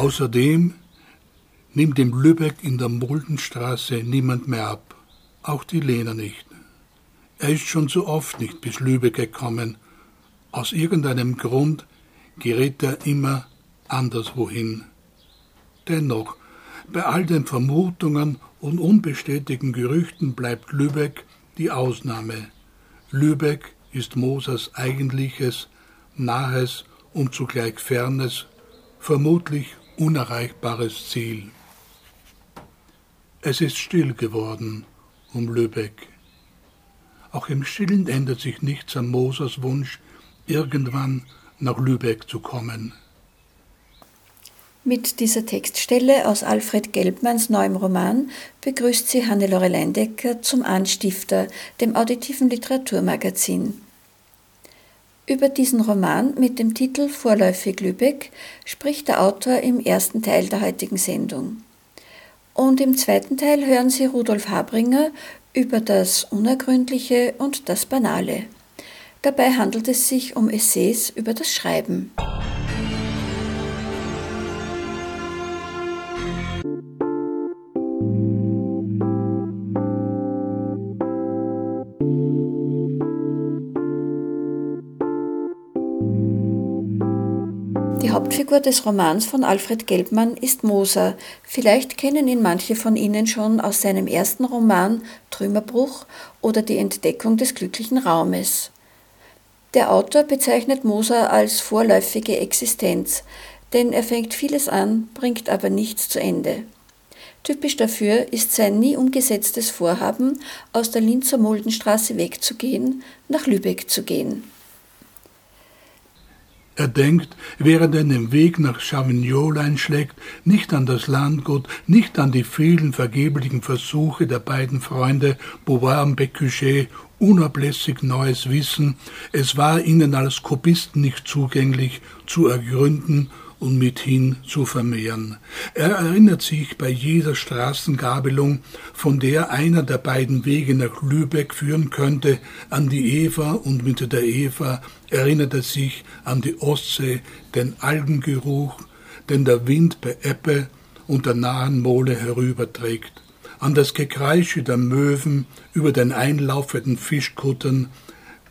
Außerdem nimmt dem Lübeck in der Muldenstraße niemand mehr ab, auch die Lena nicht. Er ist schon so oft nicht bis Lübeck gekommen. Aus irgendeinem Grund gerät er immer anderswohin. Dennoch, bei all den Vermutungen und unbestätigten Gerüchten bleibt Lübeck die Ausnahme. Lübeck ist Mosers eigentliches, nahes und zugleich fernes, vermutlich unerreichbares Ziel. Es ist still geworden um Lübeck. Auch im Stillen ändert sich nichts an Mosers Wunsch, irgendwann nach Lübeck zu kommen. Mit dieser Textstelle aus Alfred Gelbmanns neuem Roman begrüßt sie Hannelore Leindecker zum Anstifter, dem auditiven Literaturmagazin. Über diesen Roman mit dem Titel Vorläufig Lübeck spricht der Autor im ersten Teil der heutigen Sendung. Und im zweiten Teil hören Sie Rudolf Habringer über das Unergründliche und das Banale. Dabei handelt es sich um Essays über das Schreiben. Hauptfigur des Romans von Alfred Gelbmann ist Moser. Vielleicht kennen ihn manche von Ihnen schon aus seinem ersten Roman Trümmerbruch oder Die Entdeckung des glücklichen Raumes. Der Autor bezeichnet Moser als vorläufige Existenz, denn er fängt vieles an, bringt aber nichts zu Ende. Typisch dafür ist sein nie umgesetztes Vorhaben, aus der Linzer Muldenstraße wegzugehen, nach Lübeck zu gehen. Er denkt, während er den Weg nach Chavignol einschlägt, nicht an das Landgut, nicht an die vielen vergeblichen Versuche der beiden Freunde Beauvoir und Bécuchet, unablässig neues Wissen, es war ihnen als Kopisten nicht zugänglich, zu ergründen und mithin zu vermehren. Er erinnert sich bei jeder Straßengabelung, von der einer der beiden Wege nach Lübeck führen könnte, an die Eva und mit der Eva erinnert er sich an die Ostsee, den Algengeruch, den der Wind bei Ebbe und der nahen Mole herüberträgt, an das Gekreische der Möwen über den einlaufenden Fischkuttern,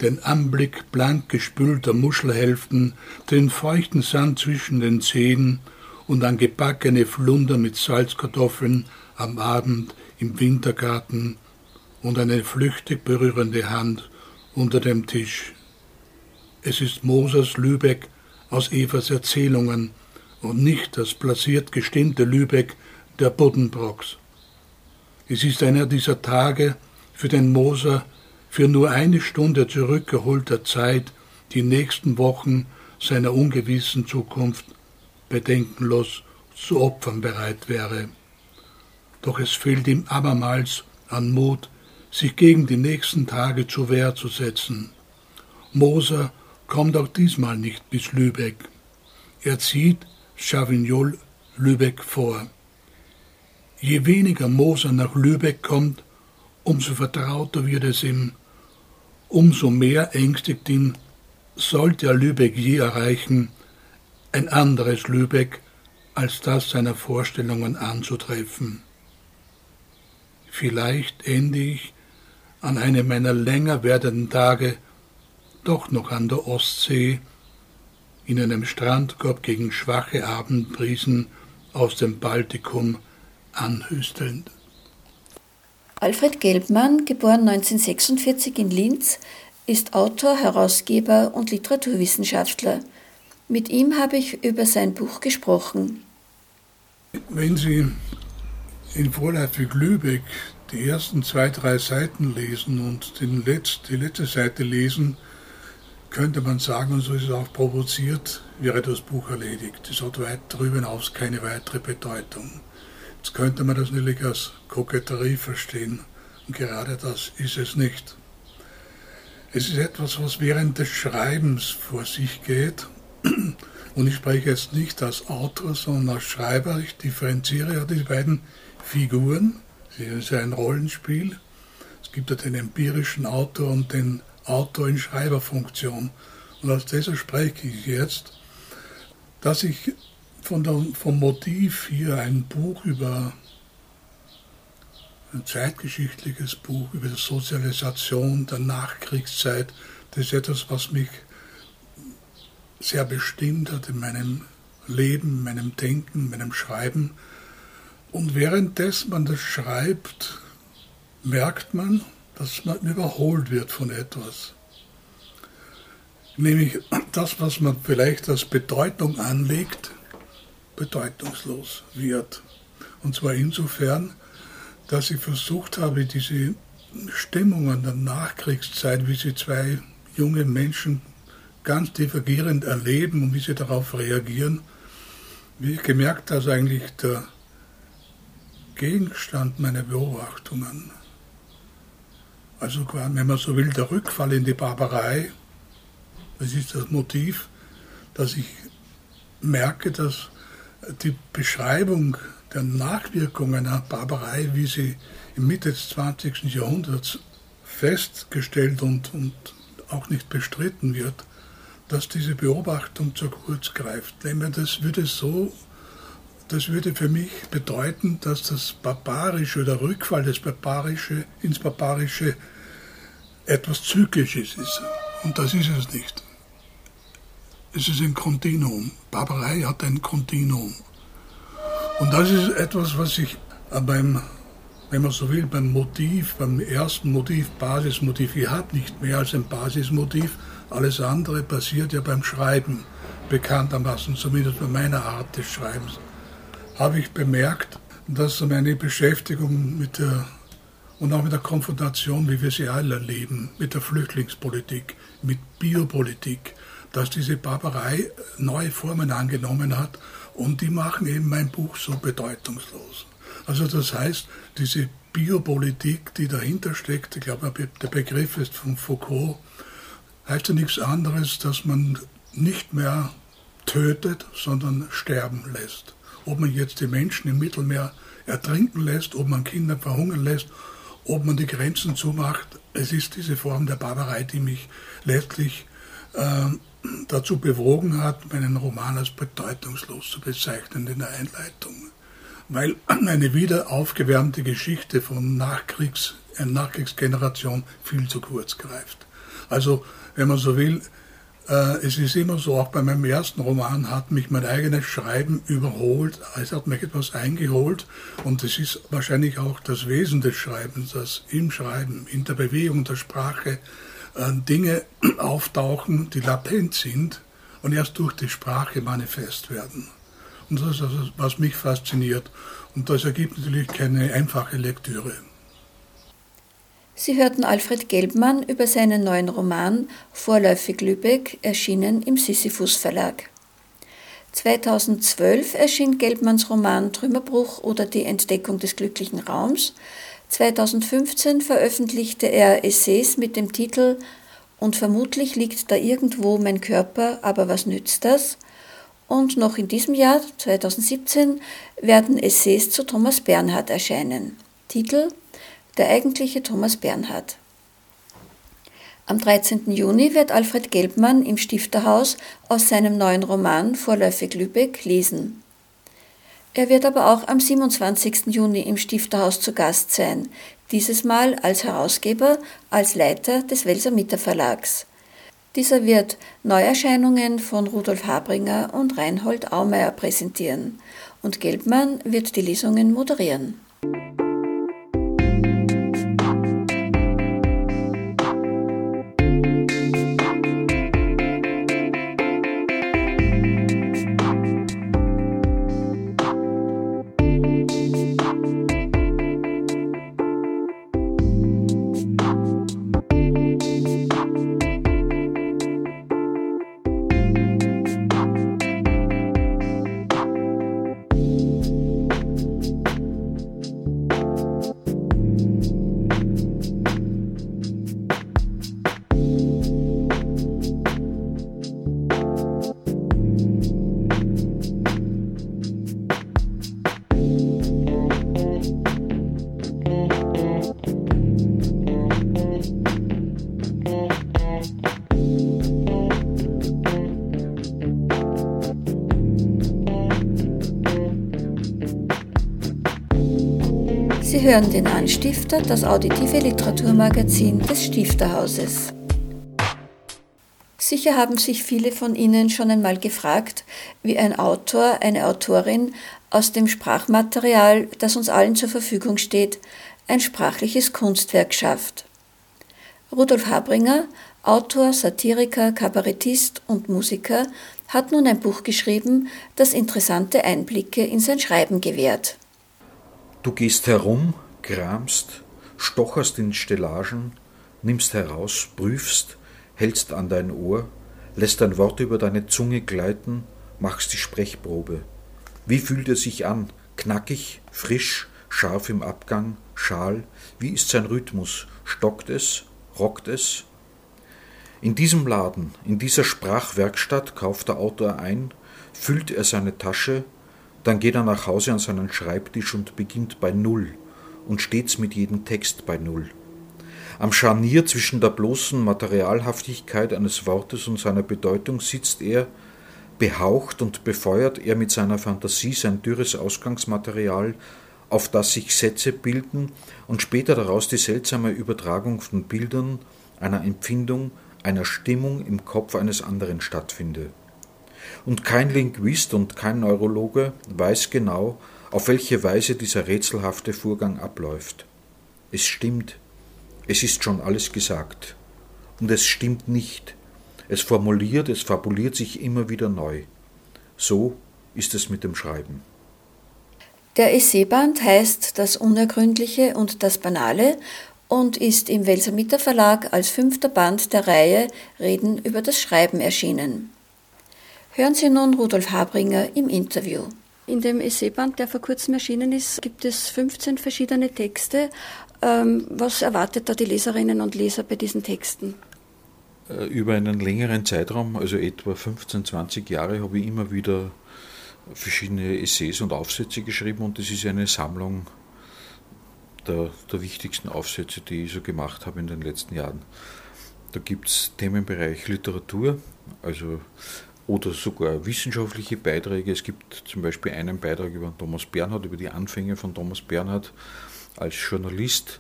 den Anblick blank gespülter Muschelhälften, den feuchten Sand zwischen den Zehen und an gebackene Flunder mit Salzkartoffeln am Abend im Wintergarten und eine flüchtig berührende Hand unter dem Tisch. Es ist Mosers Lübeck aus Evas Erzählungen und nicht das blasiert gestimmte Lübeck der Buddenbrocks. Es ist einer dieser Tage, für den Moser für nur eine Stunde zurückgeholter Zeit die nächsten Wochen seiner ungewissen Zukunft bedenkenlos zu opfern bereit wäre. Doch es fehlt ihm abermals an Mut, sich gegen die nächsten Tage zur Wehr zu setzen. Moser kommt auch diesmal nicht bis Lübeck. Er zieht Chavignol Lübeck vor. Je weniger Moser nach Lübeck kommt, umso vertrauter wird es ihm, umso mehr ängstigt ihn, sollte er Lübeck je erreichen, ein anderes Lübeck als das seiner Vorstellungen anzutreffen. Vielleicht ende ich an einem meiner länger werdenden Tage doch noch an der Ostsee, in einem Strandkorb gegen schwache Abendbrisen aus dem Baltikum anhüstelnd. Alfred Gelbmann, geboren 1946 in Linz, ist Autor, Herausgeber und Literaturwissenschaftler. Mit ihm habe ich über sein Buch gesprochen. Wenn Sie in Vorläufig Lübeck die ersten zwei, drei Seiten lesen und den Letz-, die letzte Seite lesen, könnte man sagen, und so ist es auch provoziert, wäre das Buch erledigt. Es hat weit darüber hinaus keine weitere Bedeutung. Jetzt könnte man das natürlich als Koketterie verstehen. Und gerade das ist es nicht. Es ist etwas, was während des Schreibens vor sich geht. Und ich spreche jetzt nicht als Autor, sondern als Schreiber. Ich differenziere ja die beiden Figuren. Es ist ja ein Rollenspiel. Es gibt ja den empirischen Autor und den Autor in Schreiberfunktion. Und als dieser spreche ich jetzt, dass ich von der, vom Motiv hier ein Buch über ein zeitgeschichtliches Buch über die Sozialisation der Nachkriegszeit, das ist etwas, was mich sehr bestimmt hat in meinem Leben, in meinem Denken, in meinem Schreiben. Und währenddessen man das schreibt, merkt man, dass man überholt wird von etwas. Nämlich das, was man vielleicht als Bedeutung anlegt, bedeutungslos wird. Und zwar insofern, dass ich versucht habe, diese Stimmungen der Nachkriegszeit, wie sie zwei junge Menschen ganz divergierend erleben und wie sie darauf reagieren, wie ich gemerkt habe, dass eigentlich der Gegenstand meiner Beobachtungen also wenn man so will, der Rückfall in die Barbarei, das ist das Motiv, dass ich merke, dass die Beschreibung der Nachwirkungen einer Barbarei, wie sie im Mitte des 20. Jahrhunderts festgestellt und, und auch nicht bestritten wird, dass diese Beobachtung zu kurz greift. Das würde so das würde für mich bedeuten, dass das Barbarische oder Rückfall des Barbarische ins Barbarische etwas Zyklisches ist. Und das ist es nicht. Es ist ein Kontinuum. Barbarei hat ein Kontinuum. Und das ist etwas, was ich beim, wenn man so will, beim Motiv, beim ersten Motiv, Basismotiv, ich habe nicht mehr als ein Basismotiv. Alles andere passiert ja beim Schreiben, bekanntermaßen, zumindest bei meiner Art des Schreibens habe ich bemerkt, dass meine Beschäftigung mit der und auch mit der Konfrontation, wie wir sie alle erleben, mit der Flüchtlingspolitik, mit Biopolitik, dass diese Barbarei neue Formen angenommen hat und die machen eben mein Buch so bedeutungslos. Also das heißt, diese Biopolitik, die dahinter steckt, ich glaube, der Begriff ist von Foucault, heißt ja nichts anderes, dass man nicht mehr tötet, sondern sterben lässt ob man jetzt die Menschen im Mittelmeer ertrinken lässt, ob man Kinder verhungern lässt, ob man die Grenzen zumacht. Es ist diese Form der Barbarei, die mich letztlich dazu bewogen hat, meinen Roman als bedeutungslos zu bezeichnen in der Einleitung. Weil eine wieder aufgewärmte Geschichte von Nachkriegs, einer Nachkriegsgeneration viel zu kurz greift. Also, wenn man so will, äh, es ist immer so, auch bei meinem ersten Roman hat mich mein eigenes Schreiben überholt, es hat mich etwas eingeholt und es ist wahrscheinlich auch das Wesen des Schreibens, dass im Schreiben, in der Bewegung der Sprache äh, Dinge auftauchen, die latent sind und erst durch die Sprache manifest werden. Und das ist das, was mich fasziniert. Und das ergibt natürlich keine einfache Lektüre. Sie hörten Alfred Gelbmann über seinen neuen Roman Vorläufig Lübeck, erschienen im Sisyphus Verlag. 2012 erschien Gelbmanns Roman Trümmerbruch oder die Entdeckung des glücklichen Raums. 2015 veröffentlichte er Essays mit dem Titel Und vermutlich liegt da irgendwo mein Körper, aber was nützt das? Und noch in diesem Jahr, 2017, werden Essays zu Thomas Bernhard erscheinen. Titel der eigentliche Thomas Bernhard. Am 13. Juni wird Alfred Gelbmann im Stifterhaus aus seinem neuen Roman Vorläufig Lübeck lesen. Er wird aber auch am 27. Juni im Stifterhaus zu Gast sein, dieses Mal als Herausgeber, als Leiter des Welser Mitter Verlags. Dieser wird Neuerscheinungen von Rudolf Habringer und Reinhold Aumeier präsentieren und Gelbmann wird die Lesungen moderieren. Hören den Anstifter, das auditive Literaturmagazin des Stifterhauses. Sicher haben sich viele von Ihnen schon einmal gefragt, wie ein Autor, eine Autorin aus dem Sprachmaterial, das uns allen zur Verfügung steht, ein sprachliches Kunstwerk schafft. Rudolf Habringer, Autor, Satiriker, Kabarettist und Musiker, hat nun ein Buch geschrieben, das interessante Einblicke in sein Schreiben gewährt. Du gehst herum, kramst, stocherst in Stellagen, nimmst heraus, prüfst, hältst an dein Ohr, lässt ein Wort über deine Zunge gleiten, machst die Sprechprobe. Wie fühlt er sich an? Knackig, frisch, scharf im Abgang, schal? Wie ist sein Rhythmus? Stockt es? Rockt es? In diesem Laden, in dieser Sprachwerkstatt kauft der Autor ein, füllt er seine Tasche, dann geht er nach Hause an seinen Schreibtisch und beginnt bei Null und stets mit jedem Text bei Null. Am Scharnier zwischen der bloßen Materialhaftigkeit eines Wortes und seiner Bedeutung sitzt er, behaucht und befeuert er mit seiner Fantasie sein dürres Ausgangsmaterial, auf das sich Sätze bilden und später daraus die seltsame Übertragung von Bildern, einer Empfindung, einer Stimmung im Kopf eines anderen stattfinde. Und kein Linguist und kein Neurologe weiß genau, auf welche Weise dieser rätselhafte Vorgang abläuft. Es stimmt, es ist schon alles gesagt. Und es stimmt nicht. Es formuliert, es fabuliert sich immer wieder neu. So ist es mit dem Schreiben. Der Essayband heißt Das Unergründliche und das Banale und ist im Welser Verlag als fünfter Band der Reihe Reden über das Schreiben erschienen. Hören Sie nun Rudolf Habringer im Interview. In dem Essayband, der vor kurzem erschienen ist, gibt es 15 verschiedene Texte. Ähm, was erwartet da die Leserinnen und Leser bei diesen Texten? Äh, über einen längeren Zeitraum, also etwa 15, 20 Jahre, habe ich immer wieder verschiedene Essays und Aufsätze geschrieben und das ist eine Sammlung der, der wichtigsten Aufsätze, die ich so gemacht habe in den letzten Jahren. Da gibt es Themenbereich Literatur, also oder sogar wissenschaftliche Beiträge. Es gibt zum Beispiel einen Beitrag über Thomas Bernhard, über die Anfänge von Thomas Bernhard als Journalist.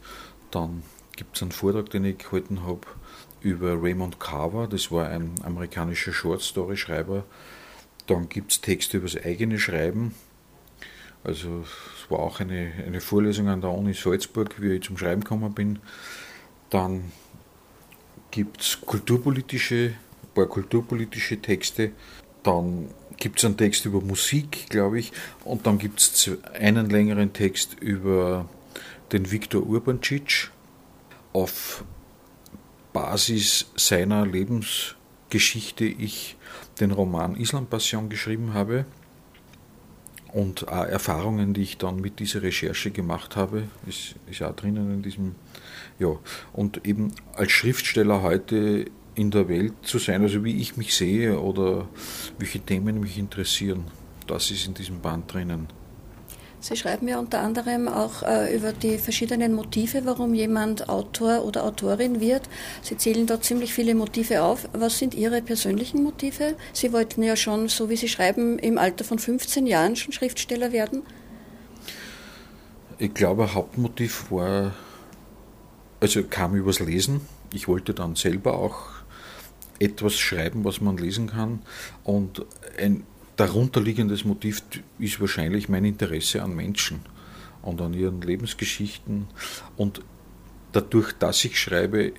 Dann gibt es einen Vortrag, den ich gehalten habe über Raymond Carver, das war ein amerikanischer Short-Story-Schreiber. Dann gibt es Texte über das eigene Schreiben. Also es war auch eine, eine Vorlesung an der Uni Salzburg, wie ich zum Schreiben gekommen bin. Dann gibt es kulturpolitische paar kulturpolitische Texte. Dann gibt es einen Text über Musik, glaube ich. Und dann gibt es einen längeren Text über den Viktor Urbancic auf Basis seiner Lebensgeschichte ich den Roman Islam Passion geschrieben habe und auch Erfahrungen, die ich dann mit dieser Recherche gemacht habe, ist, ist auch drinnen in diesem, ja. Und eben als Schriftsteller heute in der Welt zu sein, also wie ich mich sehe oder welche Themen mich interessieren. Das ist in diesem Band drinnen. Sie schreiben ja unter anderem auch äh, über die verschiedenen Motive, warum jemand Autor oder Autorin wird. Sie zählen da ziemlich viele Motive auf. Was sind Ihre persönlichen Motive? Sie wollten ja schon, so wie Sie schreiben, im Alter von 15 Jahren schon Schriftsteller werden. Ich glaube, Hauptmotiv war, also kam übers Lesen. Ich wollte dann selber auch etwas schreiben, was man lesen kann. Und ein darunterliegendes Motiv ist wahrscheinlich mein Interesse an Menschen und an ihren Lebensgeschichten. Und dadurch, dass ich schreibe,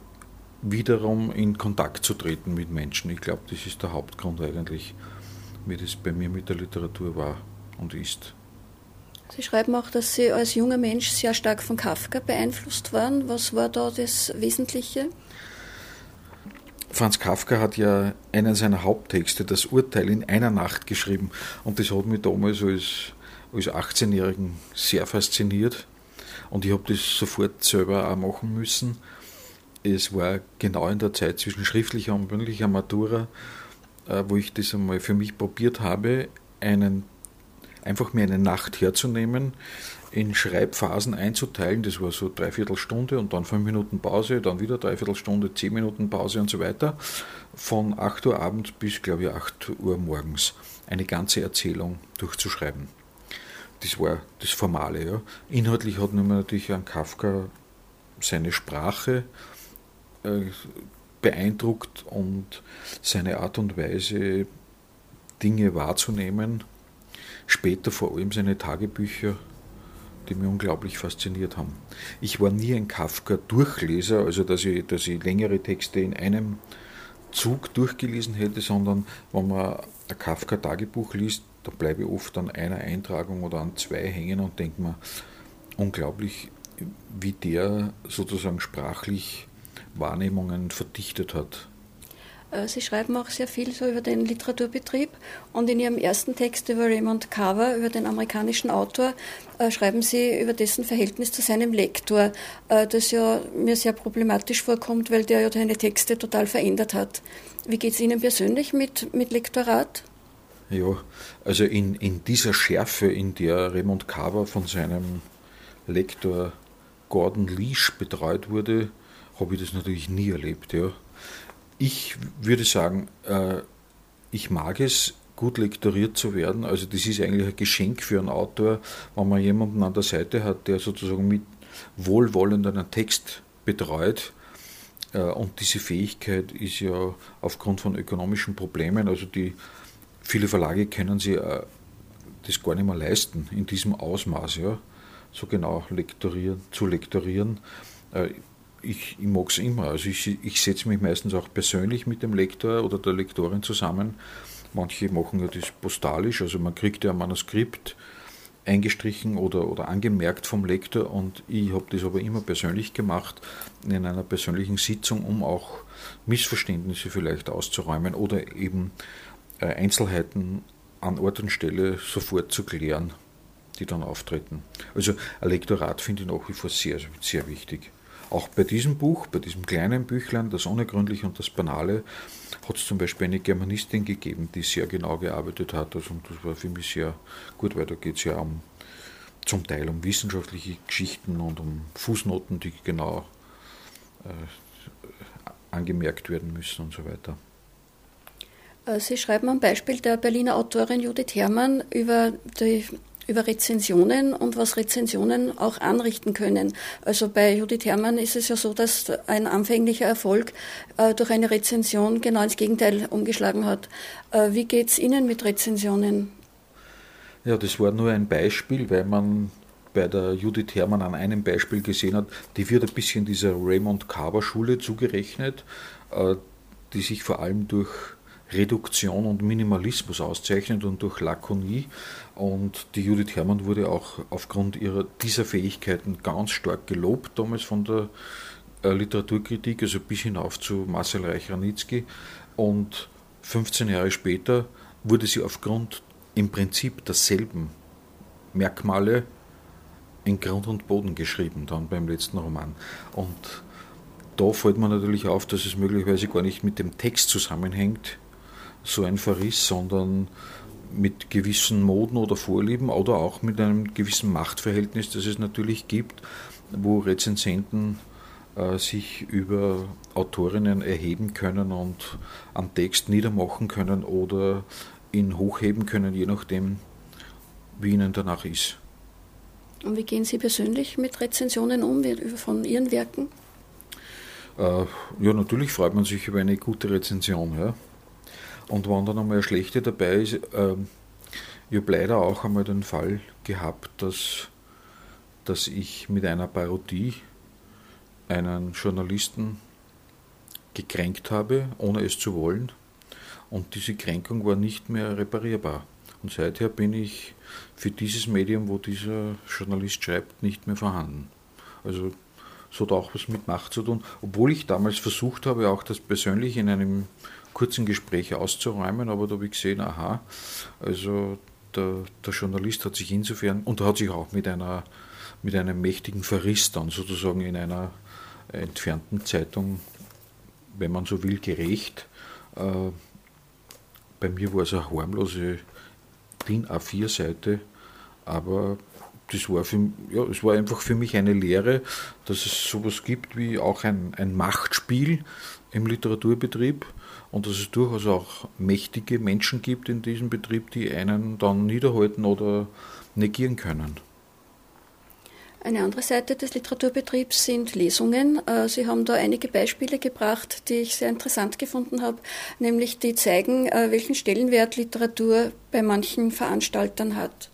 wiederum in Kontakt zu treten mit Menschen. Ich glaube, das ist der Hauptgrund eigentlich, wie das bei mir mit der Literatur war und ist. Sie schreiben auch, dass Sie als junger Mensch sehr stark von Kafka beeinflusst waren. Was war da das Wesentliche? Franz Kafka hat ja einen seiner Haupttexte, das Urteil, in einer Nacht geschrieben. Und das hat mich damals als, als 18-Jährigen sehr fasziniert. Und ich habe das sofort selber auch machen müssen. Es war genau in der Zeit zwischen schriftlicher und mündlicher Matura, äh, wo ich das einmal für mich probiert habe, einen, einfach mir eine Nacht herzunehmen, in Schreibphasen einzuteilen. Das war so dreiviertel Stunde und dann fünf Minuten Pause, dann wieder dreiviertel Stunde, zehn Minuten Pause und so weiter. Von 8 Uhr abends bis, glaube ich, 8 Uhr morgens eine ganze Erzählung durchzuschreiben. das war das Formale. Ja. Inhaltlich hat natürlich an Kafka seine Sprache äh, beeindruckt und seine Art und Weise, Dinge wahrzunehmen. Später vor allem seine Tagebücher, die mich unglaublich fasziniert haben. Ich war nie ein Kafka-Durchleser, also dass ich, dass ich längere Texte in einem Zug durchgelesen hätte, sondern wenn man ein Kafka-Tagebuch liest, da bleibe ich oft an einer Eintragung oder an zwei hängen und denke mir, unglaublich, wie der sozusagen sprachlich Wahrnehmungen verdichtet hat. Äh, Sie schreiben auch sehr viel so über den Literaturbetrieb und in Ihrem ersten Text über Raymond Carver, über den amerikanischen Autor, äh, schreiben Sie über dessen Verhältnis zu seinem Lektor, äh, das ja mir sehr problematisch vorkommt, weil der ja seine Texte total verändert hat. Wie geht es Ihnen persönlich mit, mit Lektorat? Ja, also in, in dieser Schärfe, in der Raymond Carver von seinem Lektor Gordon Leash betreut wurde, habe ich das natürlich nie erlebt. Ja. Ich würde sagen, äh, ich mag es, gut lektoriert zu werden. Also das ist eigentlich ein Geschenk für einen Autor, wenn man jemanden an der Seite hat, der sozusagen mit wohlwollend einen Text betreut. Äh, und diese Fähigkeit ist ja aufgrund von ökonomischen Problemen, also die viele Verlage können sich äh, das gar nicht mehr leisten in diesem Ausmaß, ja, so genau lektorieren, zu lektorieren. Ich, ich mag es immer. Also ich, ich setze mich meistens auch persönlich mit dem Lektor oder der Lektorin zusammen. Manche machen ja das postalisch, also man kriegt ja ein Manuskript eingestrichen oder, oder angemerkt vom Lektor und ich habe das aber immer persönlich gemacht, in einer persönlichen Sitzung, um auch Missverständnisse vielleicht auszuräumen oder eben äh, Einzelheiten an Ort und Stelle sofort zu klären, die dann auftreten. Also ein Lektorat finde ich nach wie vor sehr, sehr wichtig. Auch bei diesem Buch, bei diesem kleinen Büchlein, das Unergründliche und das Banale, hat es zum Beispiel eine Germanistin gegeben, die sehr genau gearbeitet hat. Also, und das war für mich sehr gut, weil da geht es ja um, zum Teil um wissenschaftliche Geschichten und um Fußnoten, die genau äh, angemerkt werden müssen und so weiter. Äh, Sie schreiben am Beispiel der Berliner Autorin Judith Herrmann über die über Rezensionen und was Rezensionen auch anrichten können. Also bei Judith Herrmann ist es ja so, dass ein anfänglicher Erfolg äh, durch eine Rezension genau ins Gegenteil umgeschlagen hat. Äh, wie geht es Ihnen mit Rezensionen? Ja, das war nur ein Beispiel, weil man bei der Judith Herrmann an einem Beispiel gesehen hat, die wird ein bisschen dieser Raymond Carver Schule zugerechnet, äh, die sich vor allem durch Reduktion und Minimalismus auszeichnet und durch Lakonie. Und die Judith Herrmann wurde auch aufgrund ihrer, dieser Fähigkeiten ganz stark gelobt, damals von der äh, Literaturkritik, also bis hinauf zu Marcel Reich-Ranitzky. Und 15 Jahre später wurde sie aufgrund im Prinzip derselben Merkmale in Grund und Boden geschrieben, dann beim letzten Roman. Und da fällt mir natürlich auf, dass es möglicherweise gar nicht mit dem Text zusammenhängt, so ein Verriss, sondern mit gewissen Moden oder Vorlieben oder auch mit einem gewissen Machtverhältnis, das es natürlich gibt, wo Rezensenten äh, sich über Autorinnen erheben können und am Text niedermachen können oder ihn hochheben können, je nachdem, wie ihnen danach ist. Und wie gehen Sie persönlich mit Rezensionen um von Ihren Werken? Äh, ja, natürlich freut man sich über eine gute Rezension. Ja. Und wenn dann einmal eine schlechte dabei ist, äh, ich habe leider auch einmal den Fall gehabt, dass, dass ich mit einer Parodie einen Journalisten gekränkt habe, ohne es zu wollen. Und diese Kränkung war nicht mehr reparierbar. Und seither bin ich für dieses Medium, wo dieser Journalist schreibt, nicht mehr vorhanden. Also so hat auch was mit Macht zu tun. Obwohl ich damals versucht habe, auch das persönlich in einem kurzen Gespräch auszuräumen, aber da habe ich gesehen, aha, also der, der Journalist hat sich insofern, und hat sich auch mit, einer, mit einem mächtigen Verriss dann sozusagen in einer entfernten Zeitung, wenn man so will, gerecht. Äh, bei mir war es eine harmlose DIN A4-Seite, aber das war, für, ja, es war einfach für mich eine Lehre, dass es sowas gibt wie auch ein, ein Machtspiel im Literaturbetrieb und dass es durchaus auch mächtige Menschen gibt in diesem Betrieb, die einen dann niederhalten oder negieren können. Eine andere Seite des Literaturbetriebs sind Lesungen. Äh, Sie haben da einige Beispiele gebracht, die ich sehr interessant gefunden habe, nämlich die zeigen, äh, welchen Stellenwert Literatur bei manchen Veranstaltern hat.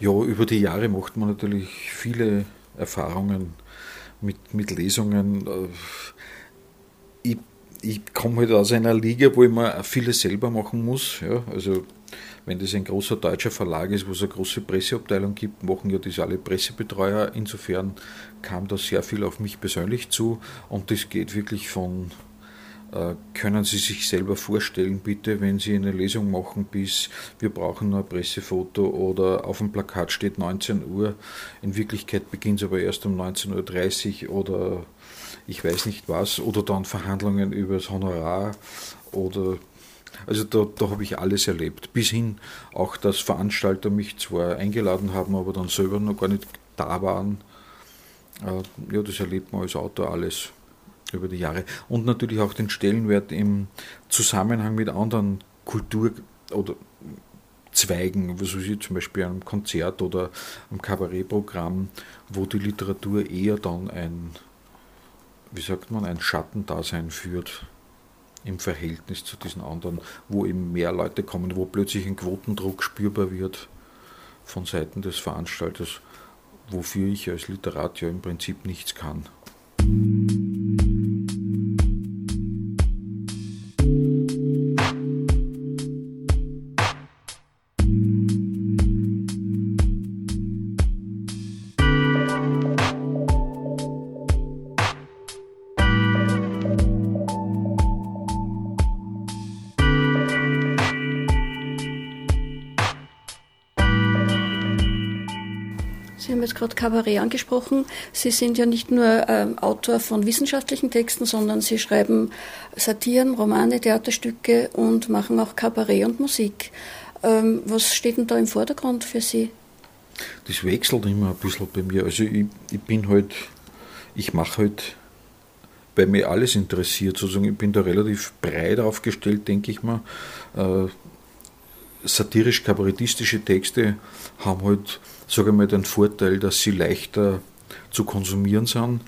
Ja, über die Jahre macht man natürlich viele Erfahrungen mit, mit Lesungen. Äh, ich, ich komme halt aus einer Liga, wo ich mir vieles selber machen muss. Ja, also wenn das ein großer deutscher Verlag ist, wo es eine große Presseabteilung gibt, machen ja das alle Pressebetreuer. Insofern kam da sehr viel auf mich persönlich zu und das geht wirklich von äh, können Sie sich selber vorstellen, bitte, wenn Sie eine Lesung machen, bis wir brauchen nur ein Pressefoto oder auf dem Plakat steht 19 Uhr. In Wirklichkeit beginnt es aber erst um 19.30 Uhr oder ich weiß nicht was. Oder dann Verhandlungen über das Honorar oder also da, da habe ich alles erlebt. Bis hin auch, dass Veranstalter mich zwar eingeladen haben, aber dann selber noch gar nicht da waren. Äh, ja, das erlebt man als Autor alles über die Jahre. Und natürlich auch den Stellenwert im Zusammenhang mit anderen Kultur- oder Zweigen, was weiß ich, zum Beispiel einem Konzert oder einem Kabarettprogramm, wo die Literatur eher dann ein, wie sagt man, ein Schattendasein führt im Verhältnis zu diesen anderen, wo eben mehr Leute kommen, wo plötzlich ein Quotendruck spürbar wird von Seiten des Veranstalters, wofür ich als Literat ja im Prinzip nichts kann. Gerade Kabarett angesprochen. Sie sind ja nicht nur ähm, Autor von wissenschaftlichen Texten, sondern Sie schreiben Satiren, Romane, Theaterstücke und machen auch Kabarett und Musik. Ähm, was steht denn da im Vordergrund für Sie? Das wechselt immer ein bisschen bei mir. Also ich, ich bin halt, ich mache halt bei mir alles interessiert. Sozusagen. Ich bin da relativ breit aufgestellt, denke ich mal. Äh, satirisch-kabarettistische Texte haben halt sage ich mal, den Vorteil, dass sie leichter zu konsumieren sind.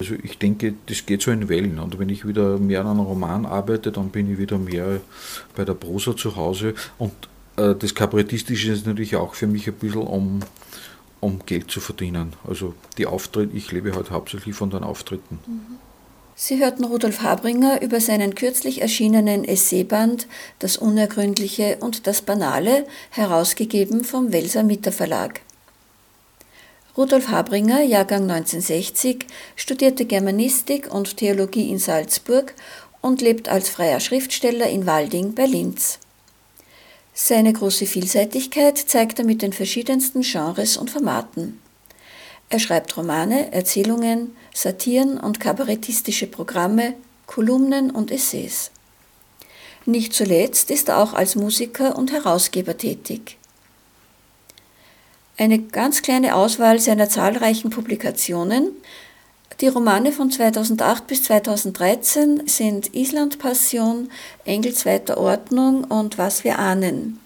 Also ich denke, das geht so in Wellen. Und wenn ich wieder mehr an einem Roman arbeite, dann bin ich wieder mehr bei der Prosa zu Hause. Und äh, das Kabarettistische ist natürlich auch für mich ein bisschen, um, um Geld zu verdienen. Also die Auftritte, ich lebe halt hauptsächlich von den Auftritten. Mhm. Sie hörten Rudolf Habringer über seinen kürzlich erschienenen Essayband Das Unergründliche und das Banale, herausgegeben vom Welser Mitter Verlag. Rudolf Habringer, Jahrgang 1960, studierte Germanistik und Theologie in Salzburg und lebt als freier Schriftsteller in Walding bei Linz. Seine große Vielseitigkeit zeigt er mit den verschiedensten Genres und Formaten. Er schreibt Romane, Erzählungen, Satiren und kabarettistische Programme, Kolumnen und Essays. Nicht zuletzt ist er auch als Musiker und Herausgeber tätig. Eine ganz kleine Auswahl seiner zahlreichen Publikationen. Die Romane von 2008 bis 2013 sind Island Passion, Engel zweiter Ordnung und Was wir ahnen.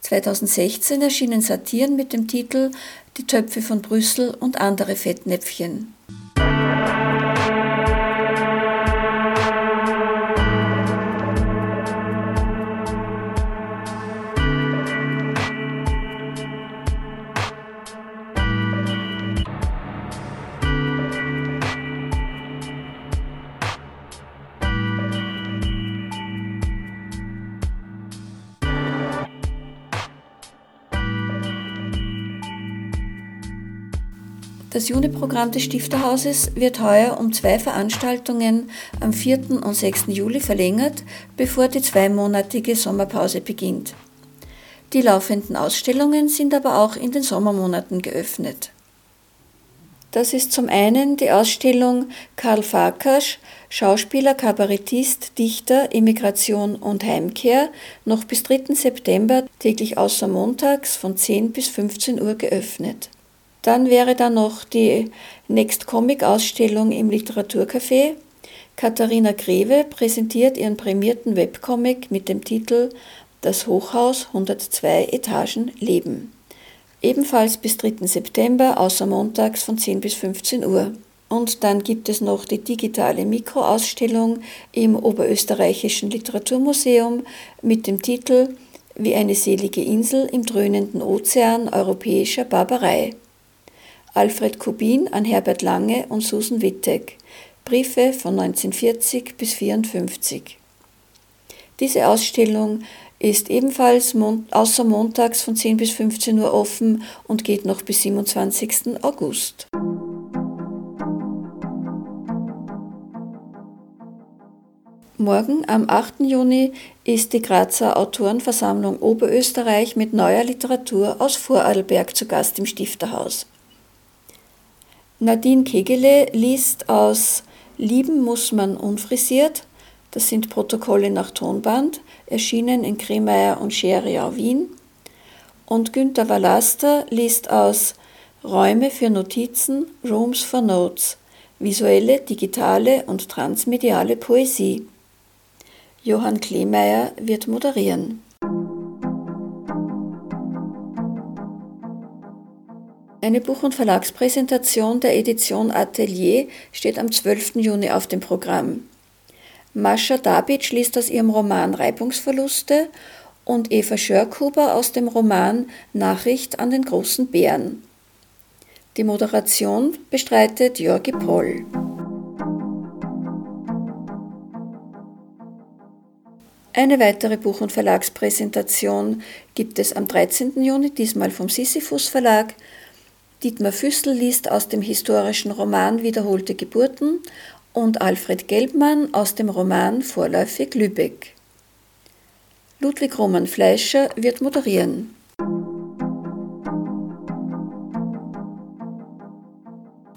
2016 erschienen Satiren mit dem Titel Die Töpfe von Brüssel und andere Fettnäpfchen. Thank you. Das Juniprogramm des Stifterhauses wird heuer um zwei Veranstaltungen am 4. und 6. Juli verlängert, bevor die zweimonatige Sommerpause beginnt. Die laufenden Ausstellungen sind aber auch in den Sommermonaten geöffnet. Das ist zum einen die Ausstellung Karl Farkasch, Schauspieler, Kabarettist, Dichter, Immigration und Heimkehr, noch bis 3. September täglich außer montags von 10 bis 15 Uhr geöffnet. Dann wäre da noch die Next Comic Ausstellung im Literaturcafé. Katharina Greve präsentiert ihren prämierten Webcomic mit dem Titel Das Hochhaus 102 Etagen Leben. Ebenfalls bis 3. September, außer montags von 10 bis 15 Uhr. Und dann gibt es noch die digitale Mikroausstellung im Oberösterreichischen Literaturmuseum mit dem Titel Wie eine selige Insel im dröhnenden Ozean europäischer Barbarei. Alfred Kubin an Herbert Lange und Susan Wittek. Briefe von 1940 bis 1954. Diese Ausstellung ist ebenfalls außer montags von 10 bis 15 Uhr offen und geht noch bis 27. August. Morgen am 8. Juni ist die Grazer Autorenversammlung Oberösterreich mit neuer Literatur aus Vorarlberg zu Gast im Stifterhaus. Nadine Kegele liest aus Lieben muss man unfrisiert, das sind Protokolle nach Tonband, erschienen in Kremeyer und Scheriau Wien. Und Günter Wallaster liest aus Räume für Notizen, Rooms for Notes, visuelle, digitale und transmediale Poesie. Johann Kleemeyer wird moderieren. Eine Buch- und Verlagspräsentation der Edition Atelier steht am 12. Juni auf dem Programm. Mascha Dabic liest aus ihrem Roman Reibungsverluste und Eva Schörkuber aus dem Roman Nachricht an den großen Bären. Die Moderation bestreitet Jörgi Poll. Eine weitere Buch- und Verlagspräsentation gibt es am 13. Juni, diesmal vom Sisyphus Verlag. Dietmar Füssel liest aus dem historischen Roman Wiederholte Geburten und Alfred Gelbmann aus dem Roman Vorläufig Lübeck. Ludwig Roman Fleischer wird moderieren.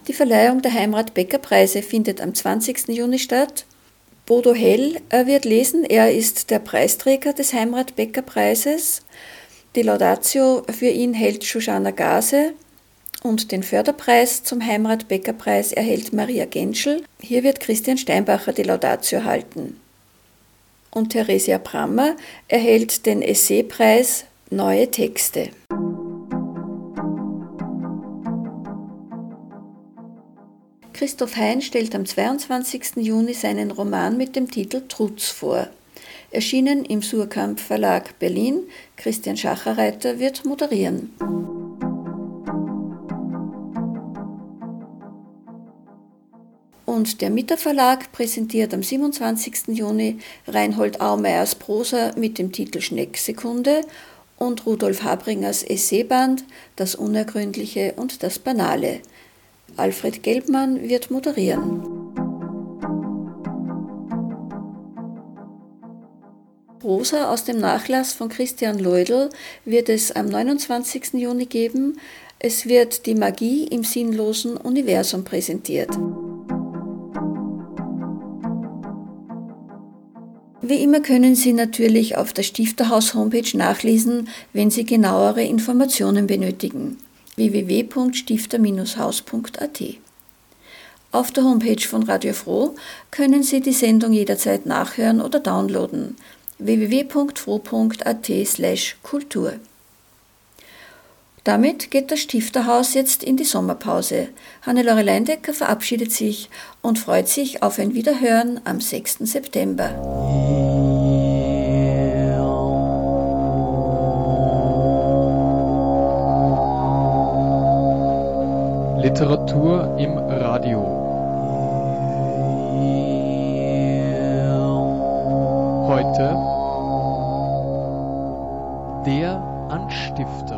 Die Verleihung der Heimrat-Becker-Preise findet am 20. Juni statt. Bodo Hell wird lesen, er ist der Preisträger des Heimrat-Becker-Preises. Die Laudatio für ihn hält Shoshana Gase, und den Förderpreis zum Heimrat-Becker-Preis erhält Maria Genschel. Hier wird Christian Steinbacher die Laudatio halten. Und Theresia Brammer erhält den Essaypreis Neue Texte. Christoph Hein stellt am 22. Juni seinen Roman mit dem Titel Trutz vor. Erschienen im Surkamp Verlag Berlin. Christian Schacherreiter wird moderieren. Und der Mitter Verlag präsentiert am 27. Juni Reinhold Aumeyers Prosa mit dem Titel Schnecksekunde und Rudolf Habringers Essayband Das Unergründliche und das Banale. Alfred Gelbmann wird moderieren. Prosa aus dem Nachlass von Christian Leudl wird es am 29. Juni geben. Es wird die Magie im sinnlosen Universum präsentiert. Wie immer können Sie natürlich auf der Stifterhaus-Homepage nachlesen, wenn Sie genauere Informationen benötigen. www.stifter-haus.at Auf der Homepage von Radio Froh können Sie die Sendung jederzeit nachhören oder downloaden. www.froh.at/kultur damit geht das Stifterhaus jetzt in die Sommerpause. Hannelore Leindecker verabschiedet sich und freut sich auf ein Wiederhören am 6. September. Literatur im Radio. Heute der Anstifter.